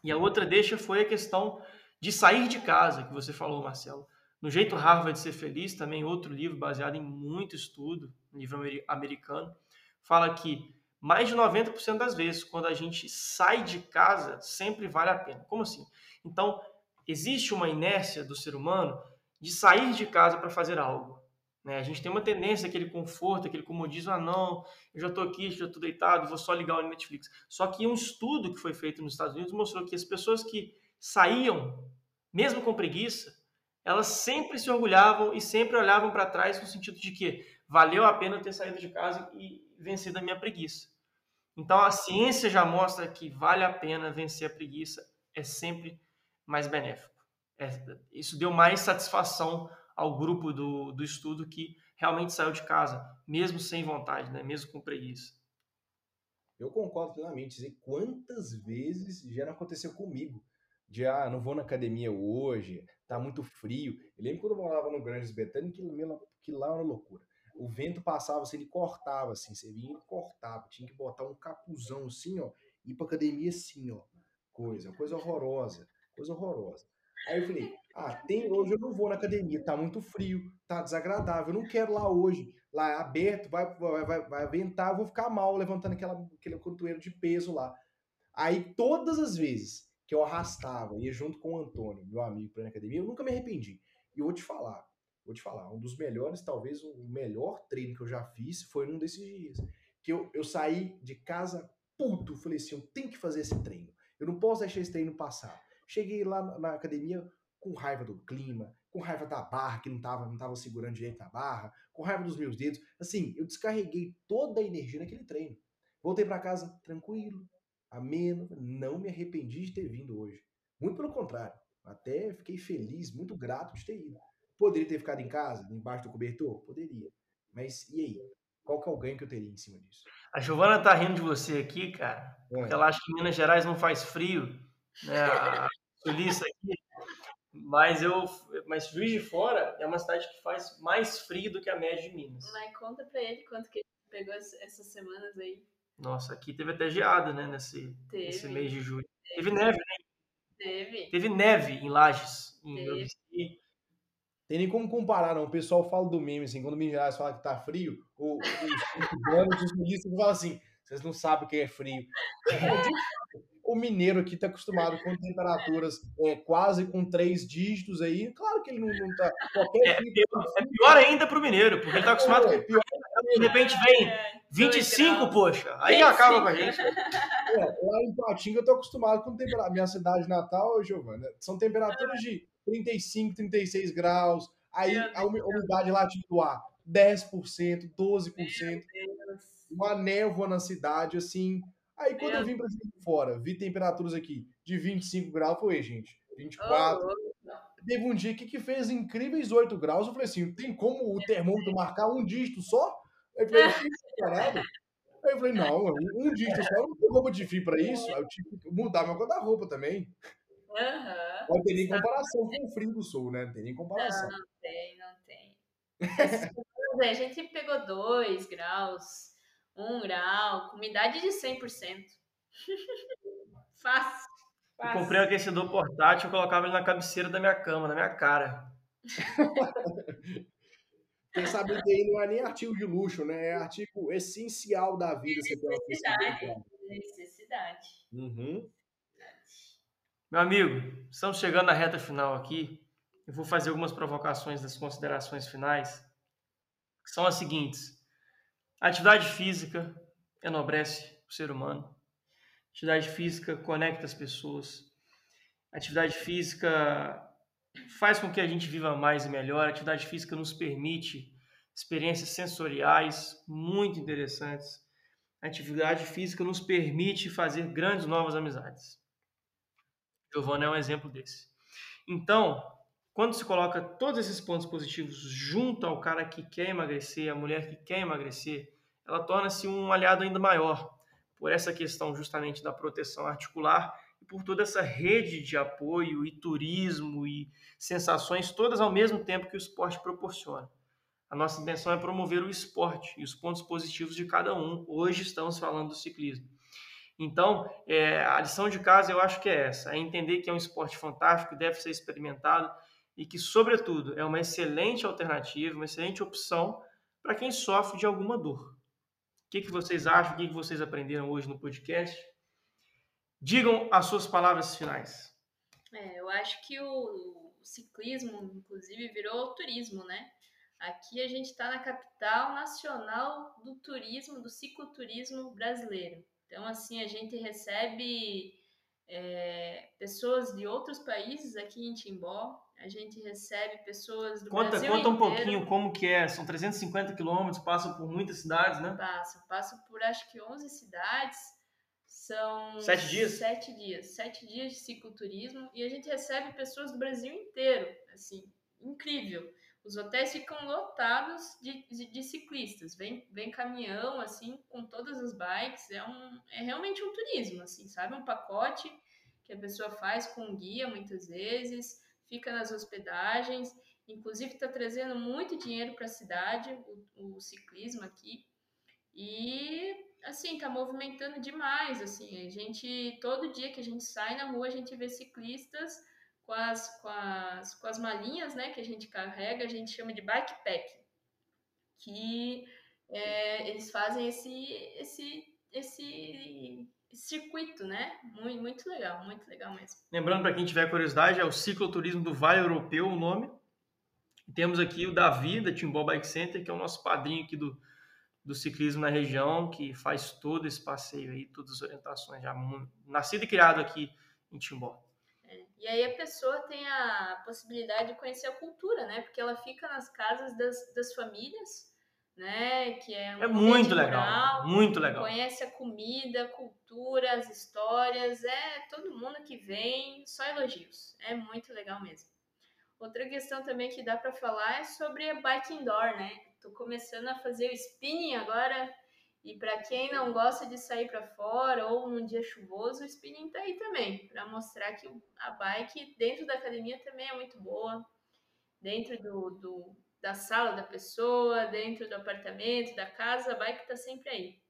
Speaker 1: E a outra deixa foi a questão de sair de casa, que você falou, Marcelo. No Jeito Harvard de Ser Feliz, também outro livro baseado em muito estudo, livro americano, fala que mais de 90% das vezes, quando a gente sai de casa, sempre vale a pena. Como assim? Então, existe uma inércia do ser humano de sair de casa para fazer algo. Né? A gente tem uma tendência, aquele conforto, aquele comodismo, ah não, eu já estou aqui, já estou deitado, vou só ligar o Netflix. Só que um estudo que foi feito nos Estados Unidos mostrou que as pessoas que saíam, mesmo com preguiça, elas sempre se orgulhavam e sempre olhavam para trás no sentido de que valeu a pena ter saído de casa e vencido a minha preguiça. Então a ciência já mostra que vale a pena vencer a preguiça, é sempre mais benéfico. É, isso deu mais satisfação ao grupo do, do estudo que realmente saiu de casa, mesmo sem vontade, né? mesmo com preguiça.
Speaker 2: Eu concordo plenamente. E quantas vezes já não aconteceu comigo? De, ah, não vou na academia hoje, tá muito frio. Eu lembro quando eu morava no Grandes Betânia, que, que lá era loucura o vento passava assim, ele cortava assim, você vinha e cortava, tinha que botar um capuzão assim, ó, ir pra academia assim, ó, coisa, coisa horrorosa, coisa horrorosa. Aí eu falei, Ah, tem, hoje eu não vou na academia, tá muito frio, tá desagradável, eu não quero lá hoje. Lá é aberto, vai, vai, vai, vai ventar, eu vou ficar mal levantando aquela, aquele contoeiro de peso lá. Aí, todas as vezes que eu arrastava, ia junto com o Antônio, meu amigo, pra ir na academia, eu nunca me arrependi. E eu vou te falar, vou te falar, um dos melhores, talvez o melhor treino que eu já fiz foi num desses dias. Que eu, eu saí de casa puto, falei assim, eu tenho que fazer esse treino. Eu não posso deixar esse treino passar. Cheguei lá na, academia com raiva do clima, com raiva da barra que não tava, não tava segurando direito a barra, com raiva dos meus dedos. Assim, eu descarreguei toda a energia naquele treino. Voltei para casa tranquilo, ameno, não me arrependi de ter vindo hoje. Muito pelo contrário, até fiquei feliz, muito grato de ter ido. Poderia ter ficado em casa, embaixo do cobertor? Poderia. Mas e aí? Qual que é o ganho que eu teria em cima disso?
Speaker 1: A Giovana tá rindo de você aqui, cara, porque é. ela acha que Minas Gerais não faz frio, né? A sulista aqui. Mas eu, mas Juiz de Fora é uma cidade que faz mais frio do que a média de Minas.
Speaker 3: Mas conta pra ele quanto que ele pegou essas semanas aí.
Speaker 1: Nossa, aqui teve até geada, né, nesse, nesse mês de julho. Teve, teve neve, né?
Speaker 3: Teve.
Speaker 1: Teve neve em Lages, em teve.
Speaker 2: Tem nem como comparar, não. O pessoal fala do meme, assim, quando o Minas Gerais fala que tá frio, o, os, os turistas falam assim, vocês não sabem o que é frio. o mineiro aqui está acostumado com temperaturas é, quase com três dígitos aí. Claro que ele não, não tá.
Speaker 1: Qualquer é, pior, é pior ainda para o mineiro, porque ele está acostumado é, com. Pior, de repente vem 25, é, poxa. Aí 25. acaba com a gente.
Speaker 2: É, lá em Patinga eu tô acostumado com temperatura. Minha cidade natal, Giovana, são temperaturas de 35, 36 graus. Aí a umidade lá tipo ar 10%, 12%. Uma névoa na cidade, assim. Aí quando eu vim para fora, vi temperaturas aqui de 25 graus, foi, gente, 24. Oh, Teve um dia que, que fez incríveis 8 graus. Eu falei assim: tem como o termômetro marcar um dígito só? Aí eu falei, parado. Aí eu falei, não, um dígito só, não tem roupa de fio para isso. Aí eu tive que mudar meu guarda-roupa também.
Speaker 3: Uhum.
Speaker 2: Não tem nem comparação com o frio do sul, né? Não tem nem comparação.
Speaker 3: Não, não tem, não tem. a gente pegou 2 graus, 1 um grau, com umidade de 100%. Fácil.
Speaker 1: Eu comprei um aquecedor portátil e colocava ele na cabeceira da minha cama, na minha cara.
Speaker 2: Quem sabe que aí não é nem artigo de luxo, né? É artigo essencial da vida.
Speaker 3: Necessidade. Necessidade.
Speaker 2: Uhum.
Speaker 1: Meu amigo, estamos chegando na reta final aqui. Eu vou fazer algumas provocações das considerações finais, que são as seguintes. A atividade física enobrece o ser humano. Atividade física conecta as pessoas. Atividade física faz com que a gente viva mais e melhor. Atividade física nos permite experiências sensoriais muito interessantes. Atividade física nos permite fazer grandes novas amizades. Giovanna é um exemplo desse. Então, quando se coloca todos esses pontos positivos junto ao cara que quer emagrecer, a mulher que quer emagrecer, ela torna-se um aliado ainda maior por essa questão justamente da proteção articular e por toda essa rede de apoio e turismo e sensações todas ao mesmo tempo que o esporte proporciona. A nossa intenção é promover o esporte e os pontos positivos de cada um. Hoje estamos falando do ciclismo. Então, é, a lição de casa eu acho que é essa: é entender que é um esporte fantástico, deve ser experimentado e que, sobretudo, é uma excelente alternativa, uma excelente opção para quem sofre de alguma dor. O que, que vocês acham? O que, que vocês aprenderam hoje no podcast? Digam as suas palavras finais.
Speaker 3: É, eu acho que o, ciclismo, inclusive, virou turismo, né? Aqui a gente está na capital nacional do turismo, do cicloturismo brasileiro. Então, assim, a gente recebe é, pessoas de outros países aqui em Timbó, a gente recebe pessoas do
Speaker 1: conta,
Speaker 3: Brasil
Speaker 1: Conta
Speaker 3: um
Speaker 1: inteiro. pouquinho como que é, são 350 quilômetros, passam por muitas cidades, né?
Speaker 3: Passam, passam por acho que 11 cidades, são...
Speaker 1: Sete dias?
Speaker 3: Sete dias, sete dias de cicloturismo e a gente recebe pessoas do Brasil inteiro, assim, incrível. Os hotéis ficam lotados de, de, de, ciclistas, vem, vem caminhão, assim, com todas as bikes, é, um, é realmente um turismo, assim, sabe? Um pacote que a pessoa faz com um guia, muitas vezes, fica nas hospedagens, inclusive está trazendo muito dinheiro para a cidade, o, o, ciclismo aqui, e assim, está movimentando demais, assim, a gente, todo dia que a gente sai na rua, a gente vê ciclistas com as, com as, com as malinhas, né, que a gente carrega, a gente chama de bikepack, que é, eles fazem esse, esse, esse circuito, né? Muito, muito legal, muito legal mesmo.
Speaker 1: Lembrando para quem tiver curiosidade, é o cicloturismo do Vale Europeu o nome. E temos aqui o Davi, da Timbó Bike Center, que é o nosso padrinho aqui do, do ciclismo na região, que faz todo esse passeio aí, todas as orientações, já nascido e criado aqui em Timbó.
Speaker 3: É. E aí a pessoa tem a possibilidade de conhecer a cultura, né? Porque ela fica nas casas das, das famílias, né? Que é, um
Speaker 1: é muito legal, muito legal.
Speaker 3: Conhece a comida, a cultura, as histórias, é todo mundo que vem, só elogios. É muito legal mesmo. Outra questão também que dá para falar é sobre a bike indoor, né? Tô começando a fazer o spinning agora. E para quem não gosta de sair para fora ou num dia chuvoso, o spinning tá aí também, para mostrar que a bike dentro da academia também é muito boa. Dentro do, do, da sala da pessoa, dentro do apartamento, da casa, a bike tá sempre aí.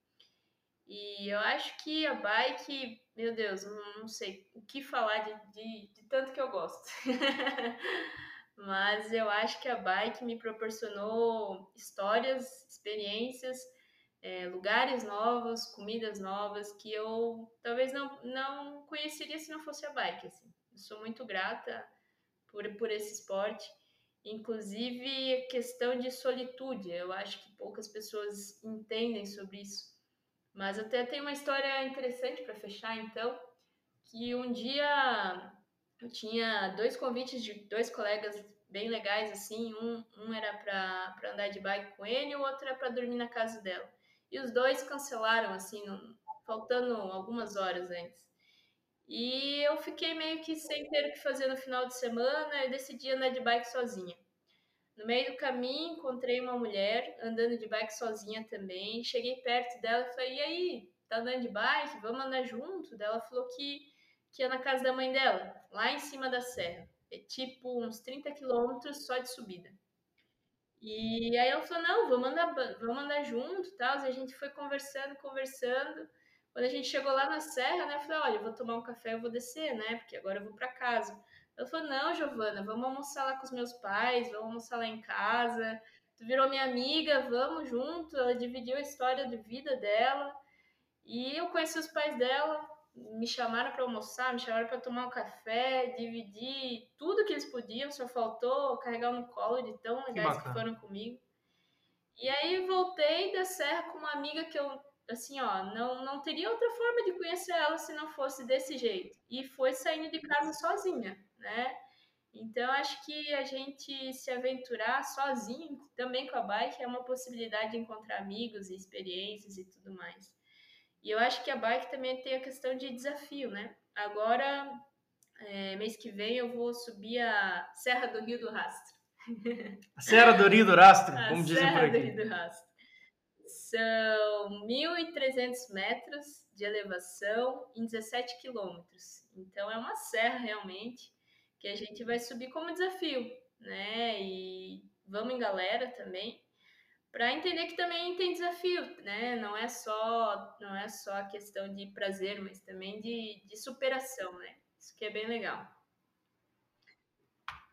Speaker 3: E eu acho que a bike, meu Deus, não, sei o que falar de, de, de tanto que eu gosto. Mas eu acho que a bike me proporcionou histórias, experiências, é, lugares novos, comidas novas que eu talvez não, não conheceria se não fosse a bike. Assim. Eu sou muito grata por, por esse esporte. Inclusive, questão de solitude, eu acho que poucas pessoas entendem sobre isso. Mas até tem uma história interessante para fechar, então, que um dia eu tinha dois convites de dois colegas bem legais, assim. Um, um era para andar de bike com ele, o outro era para dormir na casa dela. E os dois cancelaram, assim, faltando algumas horas antes. E eu fiquei meio que sem ter o que fazer no final de semana e decidi andar de bike sozinha. No meio do caminho, encontrei uma mulher andando de bike sozinha também. Cheguei perto dela e falei: E aí, tá andando de bike? Vamos andar junto? Ela falou que, que ia na casa da mãe dela, lá em cima da serra. É tipo uns 30 quilômetros só de subida. E aí ela falou: Não, vamos andar, vamos andar junto tal. E a gente foi conversando, conversando. Quando a gente chegou lá na serra, né, eu falei: Olha, eu vou tomar um café, eu vou descer, né? Porque agora eu vou para casa. Ela falou: Não, Giovana, vamos almoçar lá com os meus pais, vamos almoçar lá em casa. Tu virou minha amiga, vamos junto. Ela dividiu a história de vida dela. E eu conheci os pais dela, me chamaram para almoçar, me chamaram para tomar um café, dividir tudo que eles podiam, só faltou carregar no colo de tão legais que, que foram comigo. E aí voltei da serra com uma amiga que eu assim, ó, não, não teria outra forma de conhecer ela se não fosse desse jeito. E foi saindo de casa sozinha, né? Então, acho que a gente se aventurar sozinho, também com a bike, é uma possibilidade de encontrar amigos e experiências e tudo mais. E eu acho que a bike também tem a questão de desafio, né? Agora, é, mês que vem, eu vou subir a Serra do Rio do Rastro.
Speaker 1: A Serra do Rio do Rastro, como dizem por aqui.
Speaker 3: Serra do Rio do Rastro. São 1.300 metros de elevação em 17 quilômetros. Então, é uma serra realmente que a gente vai subir como desafio, né? E vamos em galera também para entender que também tem desafio, né? Não é só não é só a questão de prazer, mas também de, de superação, né? Isso que é bem legal.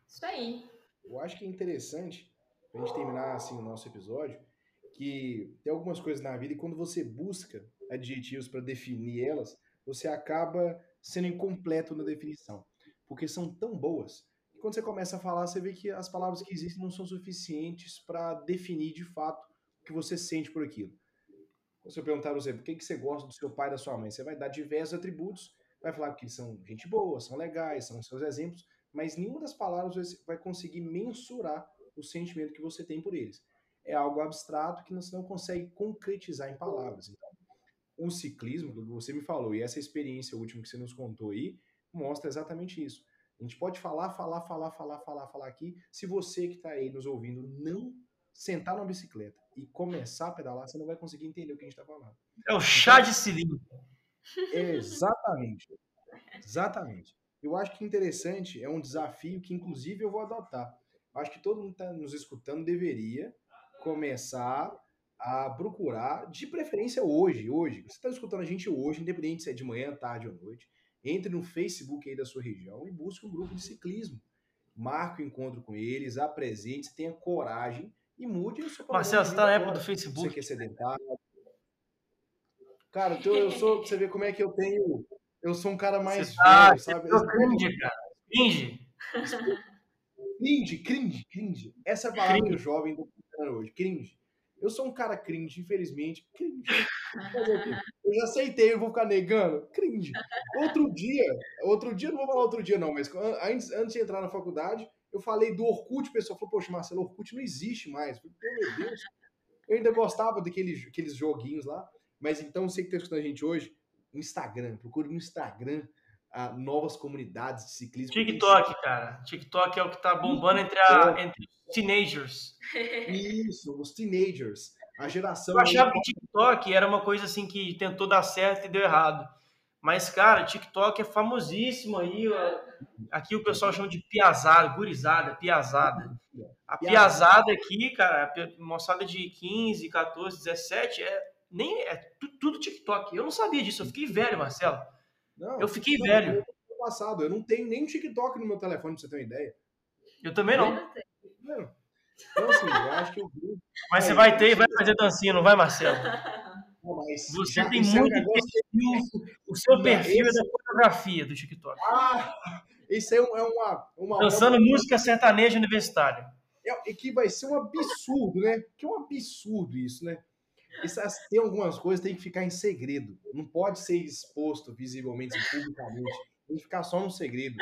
Speaker 3: Isso aí.
Speaker 2: Eu acho que é interessante para a gente terminar assim o nosso episódio que tem algumas coisas na vida e quando você busca adjetivos para definir elas, você acaba sendo incompleto na definição, porque são tão boas e quando você começa a falar, você vê que as palavras que existem não são suficientes para definir de fato o que você sente por aquilo. Quando você perguntar você, por que, que você gosta do seu pai e da sua mãe, você vai dar diversos atributos, vai falar que eles são gente boa, são legais, são seus exemplos, mas nenhuma das palavras vai conseguir mensurar o sentimento que você tem por eles. É algo abstrato que você não consegue concretizar em palavras. Então, o ciclismo, que você me falou, e essa experiência última que você nos contou aí, mostra exatamente isso a gente pode falar, falar, falar, falar, falar, falar aqui. Se você que está aí nos ouvindo não sentar numa bicicleta e começar a pedalar, você não vai conseguir entender o que a gente está falando.
Speaker 1: É o chá de cilindro.
Speaker 2: Exatamente. Exatamente. Eu acho que interessante, é um desafio que, inclusive, eu vou adotar. Eu acho que todo mundo que está nos escutando deveria começar a procurar, de preferência hoje, hoje. Você está escutando a gente hoje, independente se é de manhã, tarde ou noite. Entre no Facebook aí da sua região e busque um grupo de ciclismo. Marque o um encontro com eles, apresente, tenha coragem e mude o seu
Speaker 1: Marcelo, você está na época do Facebook.
Speaker 2: Você que é sedentário. Cara, eu sou, você vê como é que eu tenho. Eu sou um cara mais
Speaker 1: você tá,
Speaker 2: velho, sabe?
Speaker 1: Você cringe, cara. Cringe.
Speaker 2: Cringe, cringe, cringe. Essa é a palavra cringe. que o jovem falando hoje. Cringe. Eu sou um cara cringe, infelizmente. Cringe. Eu já aceitei, eu vou ficar negando. Cringe. Outro dia, outro dia, não vou falar outro dia não, mas antes, antes de entrar na faculdade, eu falei do Orkut, o pessoal falou, poxa, Marcelo, Orkut não existe mais. Eu falei, meu Deus. Eu ainda gostava daqueles aqueles joguinhos lá, mas então você que está escutando a gente hoje, Instagram, procure no Instagram a novas comunidades de ciclismo.
Speaker 1: TikTok, cara. TikTok é o que está bombando entre, a, entre os teenagers.
Speaker 2: Isso, os teenagers. A geração.
Speaker 1: Eu achava que TikTok era uma coisa assim que tentou dar certo e deu errado. Mas, cara, TikTok é famosíssimo aí. Aqui o pessoal chama de piazada, gurizada, piazada. A piazada aqui, cara, moçada de 15, 14, 17, é, nem, é tudo TikTok. Eu não sabia disso, eu fiquei velho, Marcelo. Não, eu fiquei não, velho.
Speaker 2: Eu passado, eu não tenho nem TikTok no meu telefone, pra você ter uma ideia.
Speaker 1: Eu também não.
Speaker 2: não. Então, assim, eu acho que eu
Speaker 1: Mas você vai ter e vai fazer dancinha, não vai, Marcelo? Mas você tem muito perfil, o seu perfil esse... é da fotografia do TikTok.
Speaker 2: Ah, isso aí é uma... uma
Speaker 1: Dançando uma... música sertaneja universitária.
Speaker 2: É, que vai ser um absurdo, né? Que é um absurdo isso, né? Isso, tem algumas coisas que tem que ficar em segredo. Não pode ser exposto visivelmente, publicamente. Tem que ficar só no segredo.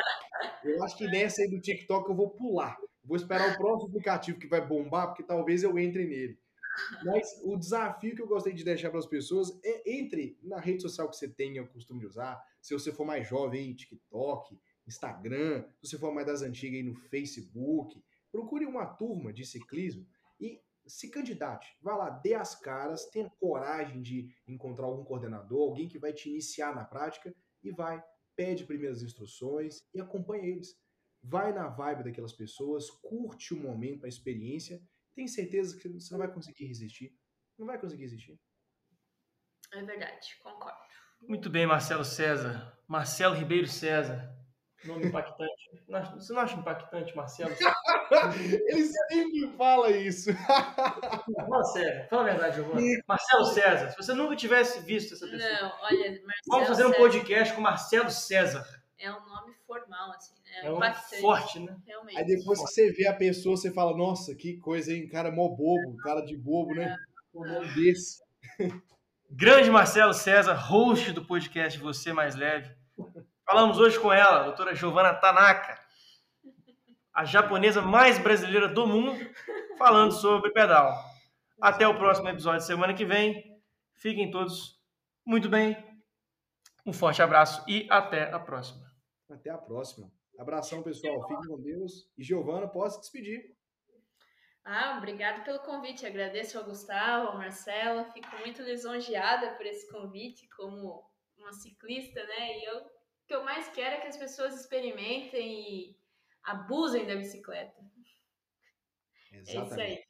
Speaker 2: Eu acho que nessa aí do TikTok eu vou pular. Vou esperar o próximo aplicativo que vai bombar, porque talvez eu entre nele. Mas o desafio que eu gostei de deixar para as pessoas é entre na rede social que você tenha o costume de usar. Se você for mais jovem, TikTok, Instagram, se você for mais das antigas aí no Facebook, procure uma turma de ciclismo e se candidate. Vá lá, dê as caras, tenha coragem de encontrar algum coordenador, alguém que vai te iniciar na prática e vai, pede primeiras instruções e acompanha eles. Vai na vibe daquelas pessoas, curte o momento, a experiência, tem certeza que você não vai conseguir resistir. Não vai conseguir resistir.
Speaker 3: É verdade, concordo.
Speaker 1: Muito bem, Marcelo César. Marcelo Ribeiro César. Nome impactante. Você não acha impactante, Marcelo?
Speaker 2: Ele sempre fala isso.
Speaker 1: Fala sério, fala a verdade, Giovana. Marcelo César, se você nunca tivesse visto essa pessoa.
Speaker 3: Não, olha, Marcelo
Speaker 1: Vamos fazer um
Speaker 3: César
Speaker 1: podcast com Marcelo César.
Speaker 3: É um nome formal, assim, né?
Speaker 1: É um impactante. forte, né?
Speaker 3: Realmente.
Speaker 2: Aí depois que você vê a pessoa, você fala, nossa, que coisa, hein? Cara mó bobo, cara de bobo, né? Um nome desse.
Speaker 1: Grande Marcelo César, host do podcast Você Mais Leve. Falamos hoje com ela, a doutora Giovana Tanaka, a japonesa mais brasileira do mundo, falando sobre pedal. Até o próximo episódio semana que vem. Fiquem todos muito bem. Um forte abraço e até a próxima.
Speaker 2: Até a próxima. Abração, pessoal. Fiquem com Deus. E Giovana, posso despedir.
Speaker 3: Ah, obrigado pelo convite. Agradeço ao Gustavo, ao Marcelo. Fico muito lisonjeada por esse convite como uma ciclista, né? E eu o que eu mais quero é que as pessoas experimentem e abusem da bicicleta.
Speaker 2: Exatamente. É isso aí.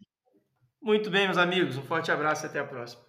Speaker 1: Muito bem, meus amigos. Um forte abraço e até a próxima.